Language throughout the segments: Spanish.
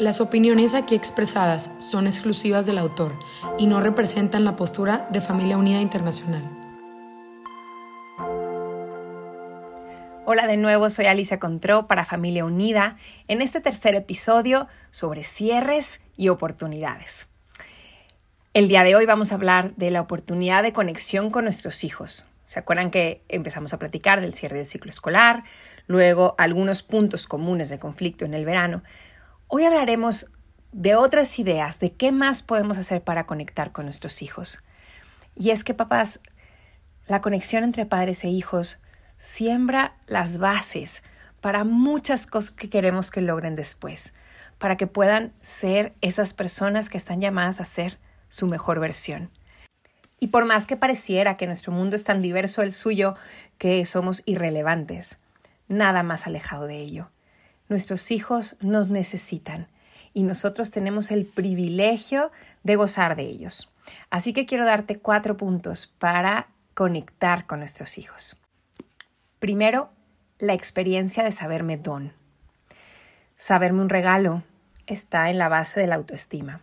Las opiniones aquí expresadas son exclusivas del autor y no representan la postura de Familia Unida Internacional. Hola de nuevo, soy Alicia Contró para Familia Unida en este tercer episodio sobre cierres y oportunidades. El día de hoy vamos a hablar de la oportunidad de conexión con nuestros hijos. ¿Se acuerdan que empezamos a platicar del cierre del ciclo escolar? Luego algunos puntos comunes de conflicto en el verano. Hoy hablaremos de otras ideas, de qué más podemos hacer para conectar con nuestros hijos. Y es que, papás, la conexión entre padres e hijos siembra las bases para muchas cosas que queremos que logren después, para que puedan ser esas personas que están llamadas a ser su mejor versión. Y por más que pareciera que nuestro mundo es tan diverso el suyo que somos irrelevantes, nada más alejado de ello. Nuestros hijos nos necesitan y nosotros tenemos el privilegio de gozar de ellos. Así que quiero darte cuatro puntos para conectar con nuestros hijos. Primero, la experiencia de saberme don. Saberme un regalo está en la base de la autoestima.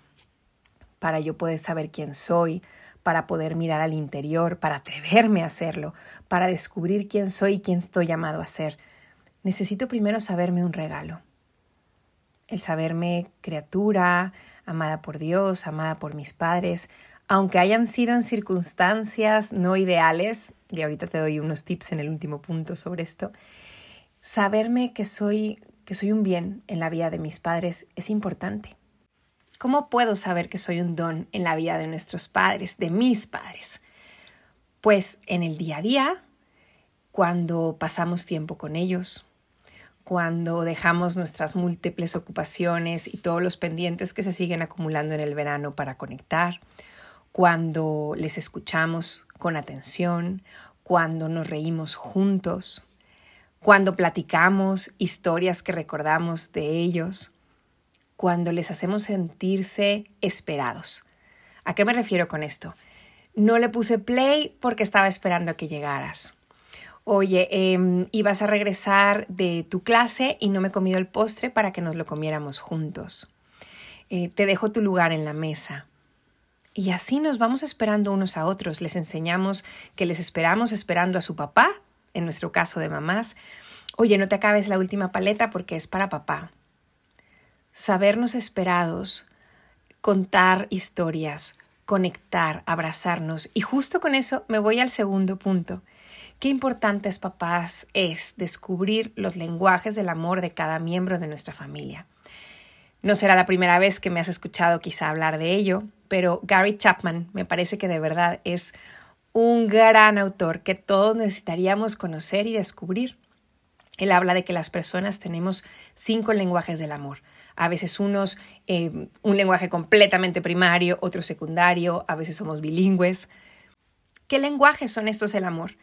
Para yo poder saber quién soy, para poder mirar al interior, para atreverme a hacerlo, para descubrir quién soy y quién estoy llamado a ser, necesito primero saberme un regalo. El saberme criatura, amada por Dios, amada por mis padres, aunque hayan sido en circunstancias no ideales, y ahorita te doy unos tips en el último punto sobre esto, saberme que soy, que soy un bien en la vida de mis padres es importante. ¿Cómo puedo saber que soy un don en la vida de nuestros padres, de mis padres? Pues en el día a día, cuando pasamos tiempo con ellos, cuando dejamos nuestras múltiples ocupaciones y todos los pendientes que se siguen acumulando en el verano para conectar, cuando les escuchamos con atención, cuando nos reímos juntos, cuando platicamos historias que recordamos de ellos, cuando les hacemos sentirse esperados. ¿A qué me refiero con esto? No le puse play porque estaba esperando a que llegaras. Oye, ibas a regresar de tu clase y no me he comido el postre para que nos lo comiéramos juntos. Eh, te dejo tu lugar en la mesa. Y así nos vamos esperando unos a otros. Les enseñamos que les esperamos esperando a su papá, en nuestro caso de mamás. Oye, no te acabes la última paleta porque es para papá. Sabernos esperados, contar historias, conectar, abrazarnos. Y justo con eso me voy al segundo punto. Qué importantes, papás, es descubrir los lenguajes del amor de cada miembro de nuestra familia. No será la primera vez que me has escuchado quizá hablar de ello, pero Gary Chapman me parece que de verdad es un gran autor que todos necesitaríamos conocer y descubrir. Él habla de que las personas tenemos cinco lenguajes del amor. A veces unos eh, un lenguaje completamente primario, otro secundario, a veces somos bilingües. ¿Qué lenguajes son estos del amor?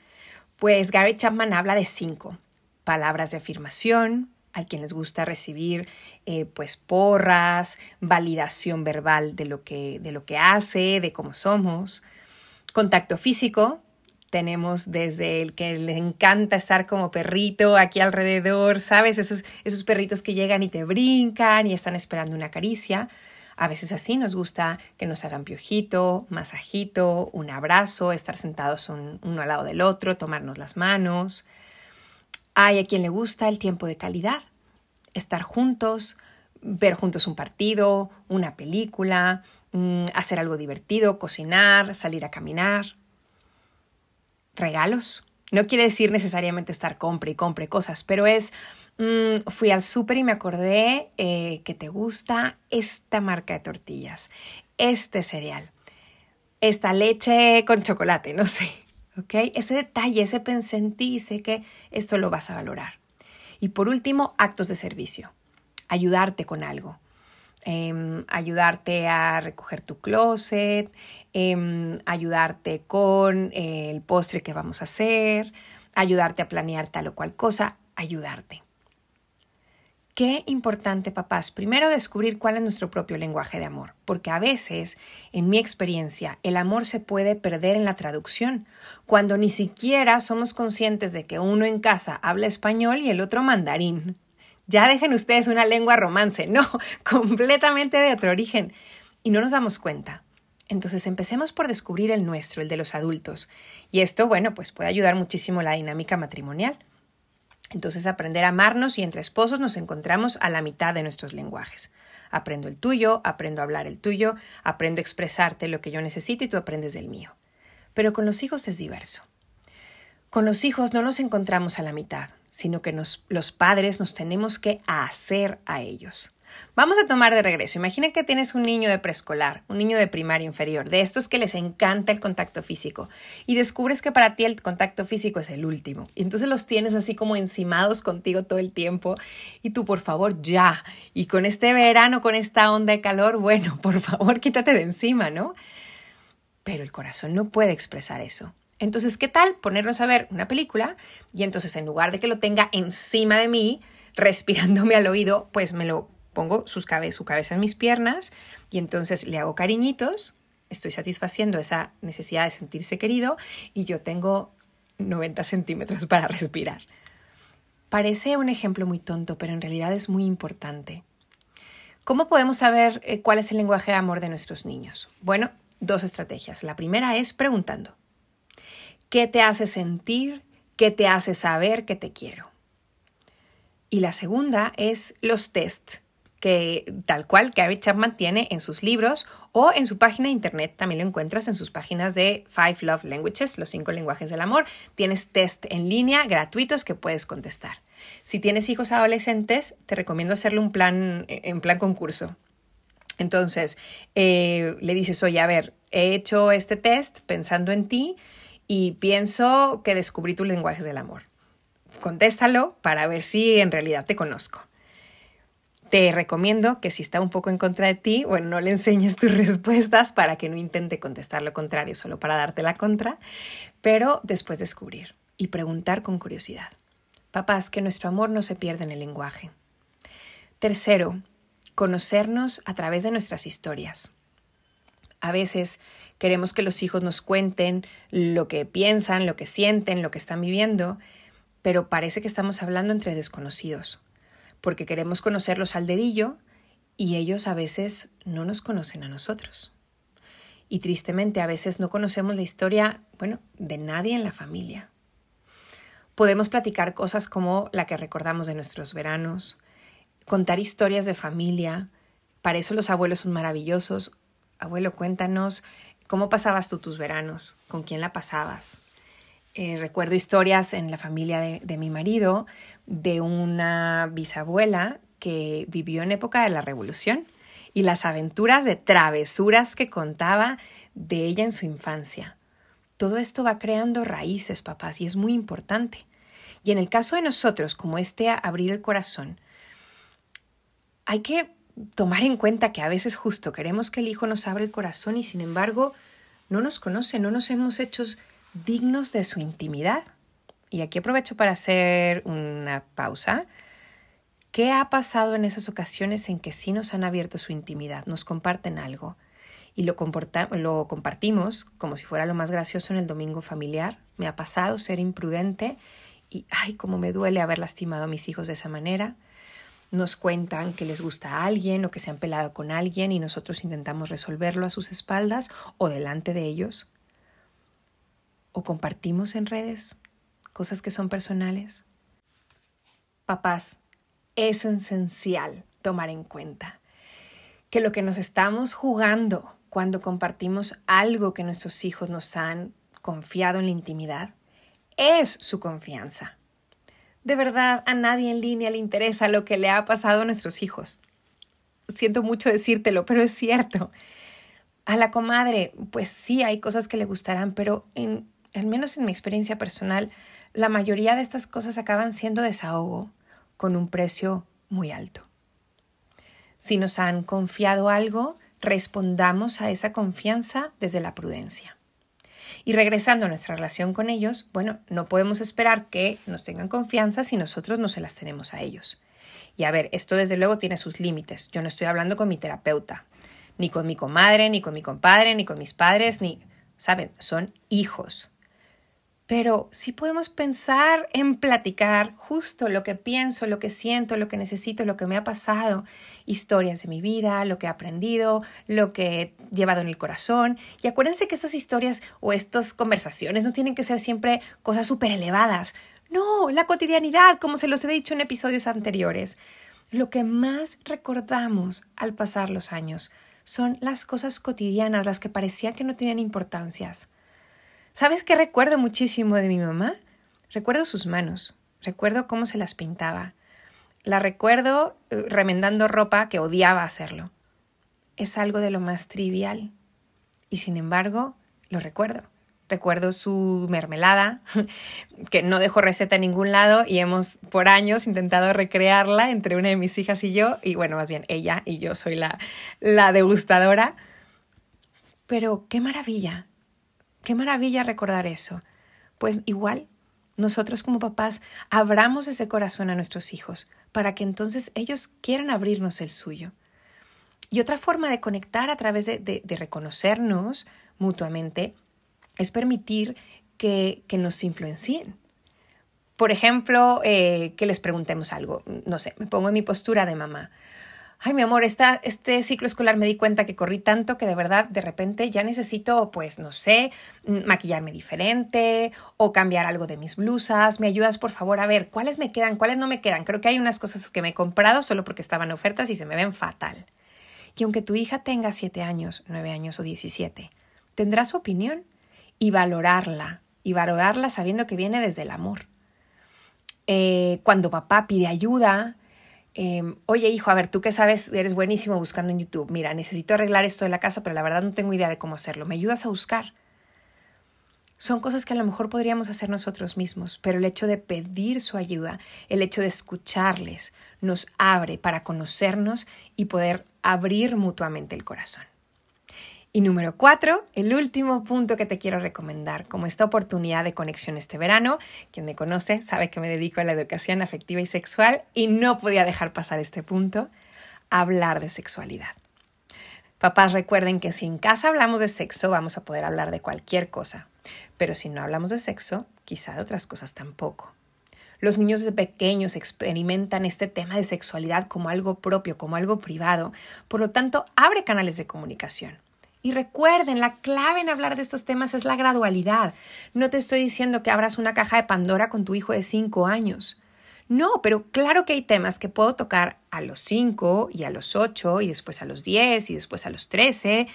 Pues Gary Chapman habla de cinco. Palabras de afirmación, a quien les gusta recibir eh, pues porras, validación verbal de lo, que, de lo que hace, de cómo somos. Contacto físico, tenemos desde el que le encanta estar como perrito aquí alrededor, ¿sabes? Esos, esos perritos que llegan y te brincan y están esperando una caricia. A veces así nos gusta que nos hagan piojito, masajito, un abrazo, estar sentados uno al lado del otro, tomarnos las manos. Hay a quien le gusta el tiempo de calidad, estar juntos, ver juntos un partido, una película, mm, hacer algo divertido, cocinar, salir a caminar. Regalos. No quiere decir necesariamente estar compre y compre cosas, pero es mm, fui al súper y me acordé eh, que te gusta esta marca de tortillas, este cereal, esta leche con chocolate, no sé. ¿ok? Ese detalle, ese pensé y sé que esto lo vas a valorar. Y por último, actos de servicio. Ayudarte con algo. em, ayudarte a recoger tu closet, em, ayudarte con el postre que vamos a hacer, ayudarte a planear tal o cual cosa, ayudarte. Qué importante, papás, primero descubrir cuál es nuestro propio lenguaje de amor, porque a veces, en mi experiencia, el amor se puede perder en la traducción, cuando ni siquiera somos conscientes de que uno en casa habla español y el otro mandarín. Ya dejen ustedes una lengua romance, no, completamente de otro origen, y no nos damos cuenta. Entonces empecemos por descubrir el nuestro, el de los adultos, y esto, bueno, pues puede ayudar muchísimo la dinámica matrimonial. Entonces, aprender a amarnos y entre esposos nos encontramos a la mitad de nuestros lenguajes. Aprendo el tuyo, aprendo a hablar el tuyo, aprendo a expresarte lo que yo necesito y tú aprendes del mío. Pero con los hijos es diverso. Con los hijos no nos encontramos a la mitad, sino que los padres nos tenemos que hacer a ellos. Vamos a tomar de regreso. Imagina que tienes un niño de preescolar, un niño de primaria inferior, de estos que les encanta el contacto físico, y descubres que para ti el contacto físico es el último. Y entonces los tienes así como encimados contigo todo el tiempo. Y tú, por favor, ya. Y con este verano, con esta onda de calor, bueno, por favor, quítate de encima, ¿no? Pero el corazón no puede expresar eso. Entonces, ¿qué tal ponernos a ver una película y entonces en lugar de que lo tenga encima de mí, respirándome al oído, pues me lo pongo su cabeza en mis piernas y entonces le hago cariñitos, estoy satisfaciendo esa necesidad de sentirse querido y yo tengo 90 centímetros para respirar. Parece un ejemplo muy tonto, pero en realidad es muy importante. ¿Cómo podemos saber eh, cuál es el lenguaje de amor de nuestros niños? Bueno, dos estrategias. La primera es preguntando. ¿Qué te hace sentir? ¿Qué te hace saber que te quiero? Y la segunda es los tests que tal cual Gary Chapman tiene en sus libros o en su página de internet. También lo encuentras en sus páginas de Five Love Languages, los cinco lenguajes del amor. Tienes test en línea gratuitos que puedes contestar. Si tienes hijos adolescentes, te recomiendo hacerle un plan en plan concurso. Entonces, eh, le dices, oye, a ver, he hecho este test pensando en ti y pienso que descubrí tus lenguajes del amor. Contéstalo para ver si en realidad te conozco. Te recomiendo que si está un poco en contra de ti, bueno, no le enseñes tus respuestas para que no intente contestar lo contrario solo para darte la contra, pero después descubrir y preguntar con curiosidad. Papás, que nuestro amor no se pierda en el lenguaje. Tercero, conocernos a través de nuestras historias. A veces queremos que los hijos nos cuenten lo que piensan, lo que sienten, lo que están viviendo, pero parece que estamos hablando entre desconocidos porque queremos conocerlos al dedillo y ellos a veces no nos conocen a nosotros. Y tristemente a veces no conocemos la historia, bueno, de nadie en la familia. Podemos platicar cosas como la que recordamos de nuestros veranos, contar historias de familia. Para eso los abuelos son maravillosos. Abuelo, cuéntanos cómo pasabas tú tus veranos, con quién la pasabas. Eh, recuerdo historias en la familia de, mi marido de una bisabuela que vivió en época de la Revolución y las aventuras de travesuras que contaba de ella en su infancia. Todo esto va creando raíces, papás, y es muy importante. Y en el caso de nosotros, como este abrir el corazón, hay que tomar en cuenta que a veces justo queremos que el hijo nos abra el corazón y sin embargo no nos conoce, no nos hemos hecho dignos de su intimidad. Y aquí aprovecho para hacer una pausa. ¿Qué ha pasado en esas ocasiones en que sí nos han abierto su intimidad, nos comparten algo y lo, lo compartimos como si fuera lo más gracioso en el domingo familiar? Me ha pasado ser imprudente y ay, cómo me duele haber lastimado a mis hijos de esa manera. Nos cuentan que les gusta a alguien o que se han pelado con alguien y nosotros intentamos resolverlo a sus espaldas o delante de ellos o compartimos en redes cosas que son personales? Papás, es esencial tomar en cuenta que lo que nos estamos jugando cuando compartimos algo que nuestros hijos nos han confiado en la intimidad es su confianza. De verdad, a nadie en línea le interesa lo que le ha pasado a nuestros hijos. Siento mucho decírtelo, pero es cierto. A la comadre, pues sí, hay cosas que le gustarán, pero en al menos en mi experiencia personal, la mayoría de estas cosas acaban siendo desahogo con un precio muy alto. Si nos han confiado algo, respondamos a esa confianza desde la prudencia. Y regresando a nuestra relación con ellos, bueno, no podemos esperar que nos tengan confianza si nosotros no se las tenemos a ellos. Y a ver, esto desde luego tiene sus límites. Yo no estoy hablando con mi terapeuta, ni con mi comadre, ni con mi compadre, ni con mis padres, ni... Saben, son hijos pero sí podemos pensar en platicar justo lo que pienso, lo que siento, lo que necesito, lo que me ha pasado, historias de mi vida, lo que he aprendido, lo que he llevado en el corazón. Y acuérdense que estas historias o estas conversaciones no tienen que ser siempre cosas súper elevadas. No, la cotidianidad, como se los he dicho en episodios anteriores. Lo que más recordamos al pasar los años son las cosas cotidianas, las que parecían que no tenían importancias. ¿Sabes qué recuerdo muchísimo de mi mamá? Recuerdo sus manos, recuerdo cómo se las pintaba. La recuerdo eh, remendando ropa que odiaba hacerlo. Es algo de lo más trivial. Y sin embargo, lo recuerdo. Recuerdo su mermelada, que no dejó receta en ningún lado y hemos por años intentado recrearla entre una de mis hijas y yo, y bueno, más bien ella y yo soy la, la degustadora. Pero qué maravilla Qué maravilla recordar eso. Pues igual, nosotros como papás abramos ese corazón a nuestros hijos para que entonces ellos quieran abrirnos el suyo. Y otra forma de conectar a través de, reconocernos mutuamente es permitir que, nos influencien. Por ejemplo, eh, que les preguntemos algo. No sé, me pongo en mi postura de mamá ay, mi amor, esta, este ciclo escolar me di cuenta que corrí tanto que de verdad de repente ya necesito, pues, no sé, mm, maquillarme diferente o cambiar algo de mis blusas. ¿Me ayudas, por favor, a ver cuáles me quedan, cuáles no me quedan? Creo que hay unas cosas que me he comprado solo porque estaban ofertas y se me ven fatal. Y aunque tu hija tenga siete años, nueve años o diecisiete, tendrá su opinión y valorarla, y valorarla sabiendo que viene desde el amor. Eh, cuando papá pide ayuda, Em, oye hijo, a ver, tú que sabes, eres buenísimo buscando en YouTube, mira, necesito arreglar esto de la casa, pero la verdad no tengo idea de cómo hacerlo, ¿me ayudas a buscar? Son cosas que a lo mejor podríamos hacer nosotros mismos, pero el hecho de pedir su ayuda, el hecho de escucharles, nos abre para conocernos y poder abrir mutuamente el corazón. Y número cuatro, el último punto que te quiero recomendar como esta oportunidad de conexión este verano. Quien me conoce sabe que me dedico a la educación afectiva y sexual y no podía dejar pasar este punto, hablar de sexualidad. Papás recuerden que si en casa hablamos de sexo vamos a poder hablar de cualquier cosa, pero si no hablamos de sexo, quizá de otras cosas tampoco. Los niños desde pequeños experimentan este tema de sexualidad como algo propio, como algo privado, por lo tanto abre canales de comunicación. Y recuerden, la clave en hablar de estos temas es la gradualidad. No te estoy diciendo que abras una caja de Pandora con tu hijo de 5 años. No, pero claro que hay temas que puedo tocar a los 5 y a los 8 y después a los 10 y después a los 13,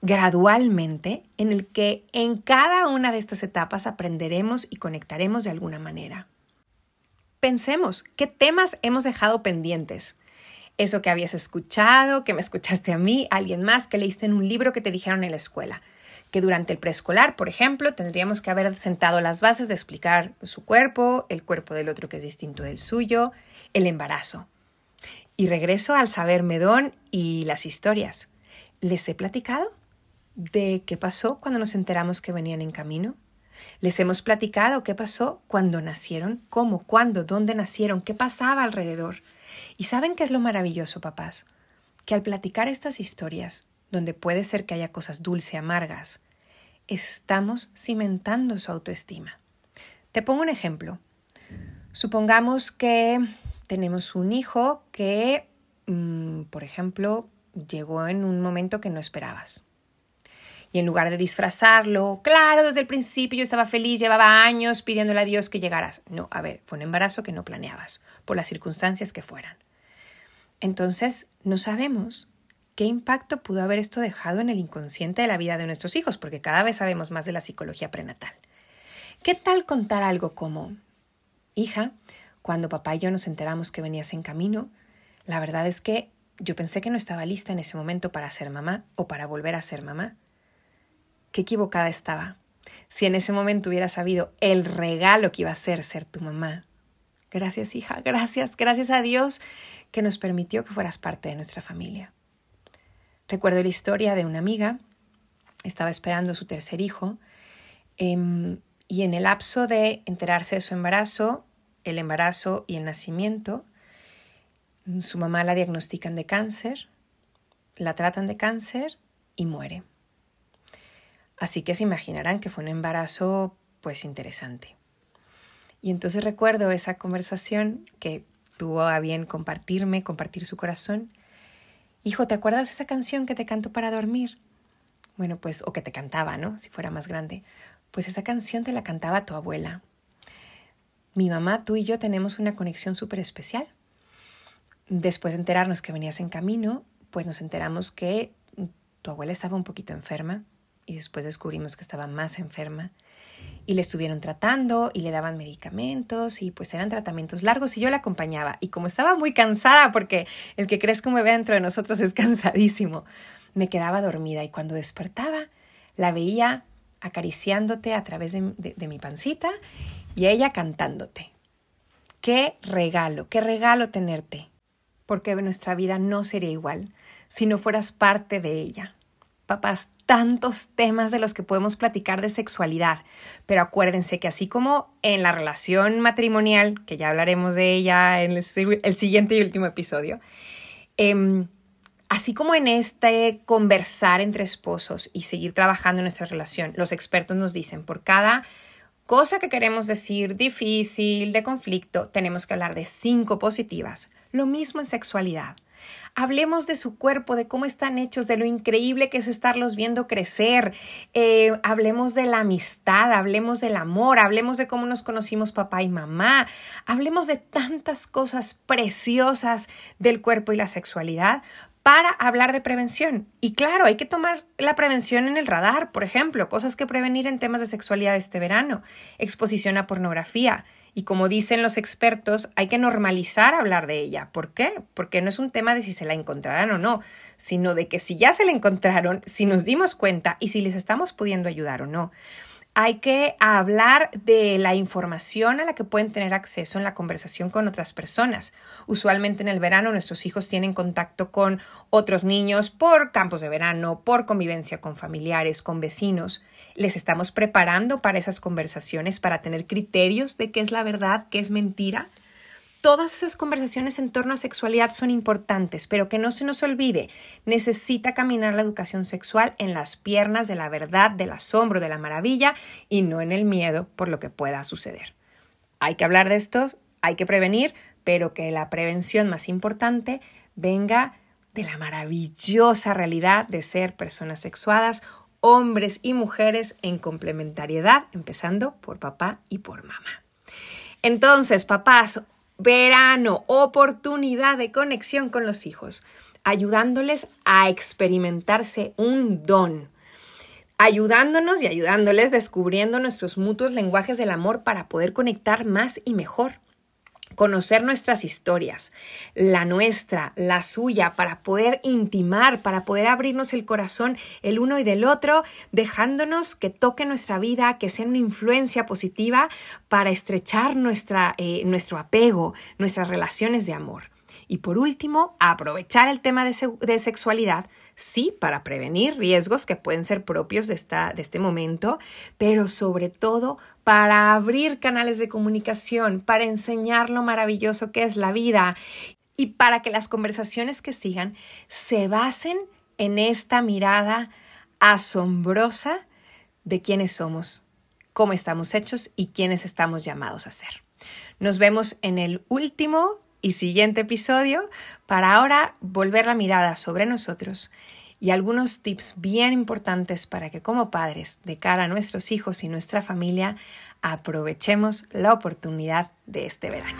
gradualmente, en el que en cada una de estas etapas aprenderemos y conectaremos de alguna manera. Pensemos, ¿qué temas hemos dejado pendientes? Eso que habías escuchado, que me escuchaste a mí, alguien más, que leíste en un libro que te dijeron en la escuela. Que durante el preescolar, por ejemplo, tendríamos que haber sentado las bases de explicar su cuerpo, el cuerpo del otro que es distinto del suyo, el embarazo. Y regreso al saber medón y las historias. ¿Les he platicado de qué pasó cuando nos enteramos que venían en camino? Les hemos platicado qué pasó cuando nacieron, cómo, cuándo, dónde nacieron, qué pasaba alrededor. ¿Y saben qué es lo maravilloso, papás? Que al platicar estas historias, donde puede ser que haya cosas dulce amargas, estamos cimentando su autoestima. Te pongo un ejemplo. Supongamos que tenemos un hijo que, mm, por ejemplo, llegó en un momento que no esperabas. Y en lugar de disfrazarlo, claro, desde el principio yo estaba feliz, llevaba años pidiéndole a Dios que llegaras. No, a ver, fue un embarazo que no planeabas, por las circunstancias que fueran. Entonces, no sabemos qué impacto pudo haber esto dejado en el inconsciente de la vida de nuestros hijos, porque cada vez sabemos más de la psicología prenatal. ¿Qué tal contar algo como, hija, cuando papá y yo nos enteramos que venías en camino, la verdad es que yo pensé que no estaba lista en ese momento para ser mamá o para volver a ser mamá. Qué equivocada estaba. Si en ese momento hubiera sabido el regalo que iba a ser ser tu mamá. Gracias, hija, gracias, gracias a Dios que nos permitió que fueras parte de nuestra familia. Recuerdo la historia de una amiga, estaba esperando su tercer hijo, em, y en el lapso de enterarse de su embarazo, el embarazo y el nacimiento, su mamá la diagnostican de cáncer, la tratan de cáncer y muere. Así que se imaginarán que fue un embarazo pues interesante. Y entonces recuerdo esa conversación que tuvo a bien compartirme, compartir su corazón. Hijo, ¿te acuerdas esa canción que te canto para dormir? Bueno, pues, o que te cantaba, ¿no? Si fuera más grande. Pues esa canción te la cantaba tu abuela. Mi mamá, tú y yo tenemos una conexión súper especial. Después de enterarnos que venías en camino, pues nos enteramos que tu abuela estaba un poquito enferma y después descubrimos que estaba más enferma y le estuvieron tratando y le daban medicamentos y pues eran tratamientos largos y yo la acompañaba y como estaba muy cansada porque el que que me ve dentro de nosotros es cansadísimo, me quedaba dormida y cuando despertaba la veía acariciándote a través de, de mi pancita y ella cantándote. Qué regalo, qué regalo tenerte, porque nuestra vida no sería igual si no fueras parte de ella papás, tantos temas de los que podemos platicar de sexualidad, pero acuérdense que así como en la relación matrimonial, que ya hablaremos de ella en el, siguiente y último episodio, em, así como en este conversar entre esposos y seguir trabajando en nuestra relación, los expertos nos dicen, por cada cosa que queremos decir difícil, de conflicto, tenemos que hablar de cinco positivas. Lo mismo en sexualidad. Hablemos de su cuerpo, de cómo están hechos, de lo increíble que es estarlos viendo crecer. Eh, hablemos de la amistad, hablemos del amor, hablemos de cómo nos conocimos papá y mamá. Hablemos de tantas cosas preciosas del cuerpo y la sexualidad para hablar de prevención. Y claro, hay que tomar la prevención en el radar, por ejemplo, cosas que prevenir en temas de sexualidad este verano, exposición a pornografía, y como dicen los expertos, hay que normalizar hablar de ella. ¿Por qué? Porque no es un tema de si se la encontrarán o no, sino de que si ya se la encontraron, si nos dimos cuenta y si les estamos pudiendo ayudar o no hay que hablar de la información a la que pueden tener acceso en la conversación con otras personas. Usualmente en el verano nuestros hijos tienen contacto con otros niños por campos de verano, por convivencia con familiares, con vecinos. Les estamos preparando para esas conversaciones, para tener criterios de qué es la verdad, qué es mentira. Todas esas conversaciones en torno a sexualidad son importantes, pero que no se nos olvide, necesita caminar la educación sexual en las piernas de la verdad, del asombro, de la maravilla y no en el miedo por lo que pueda suceder. Hay que hablar de esto, hay que prevenir, pero que la prevención más importante venga de la maravillosa realidad de ser personas sexuadas, hombres y mujeres en complementariedad, empezando por papá y por mamá. Entonces, papás, verano, oportunidad de conexión con los hijos, ayudándoles a experimentarse un don, ayudándonos y ayudándoles descubriendo nuestros mutuos lenguajes del amor para poder conectar más y mejor conocer nuestras historias, la nuestra, la suya, para poder intimar, para poder abrirnos el corazón el uno y del otro, dejándonos que toque nuestra vida, que sea una influencia positiva para estrechar nuestra, eh, nuestro apego, nuestras relaciones de amor. Y por último, aprovechar el tema de, sexualidad, sí, para prevenir riesgos que pueden ser propios de, esta, de este momento, pero sobre todo para abrir canales de comunicación, para enseñar lo maravilloso que es la vida y para que las conversaciones que sigan se basen en esta mirada asombrosa de quiénes somos, cómo estamos hechos y quiénes estamos llamados a ser. Nos vemos en el último y siguiente episodio para ahora volver la mirada sobre nosotros y algunos tips bien importantes para que como padres de cara a nuestros hijos y nuestra familia aprovechemos la oportunidad de este verano.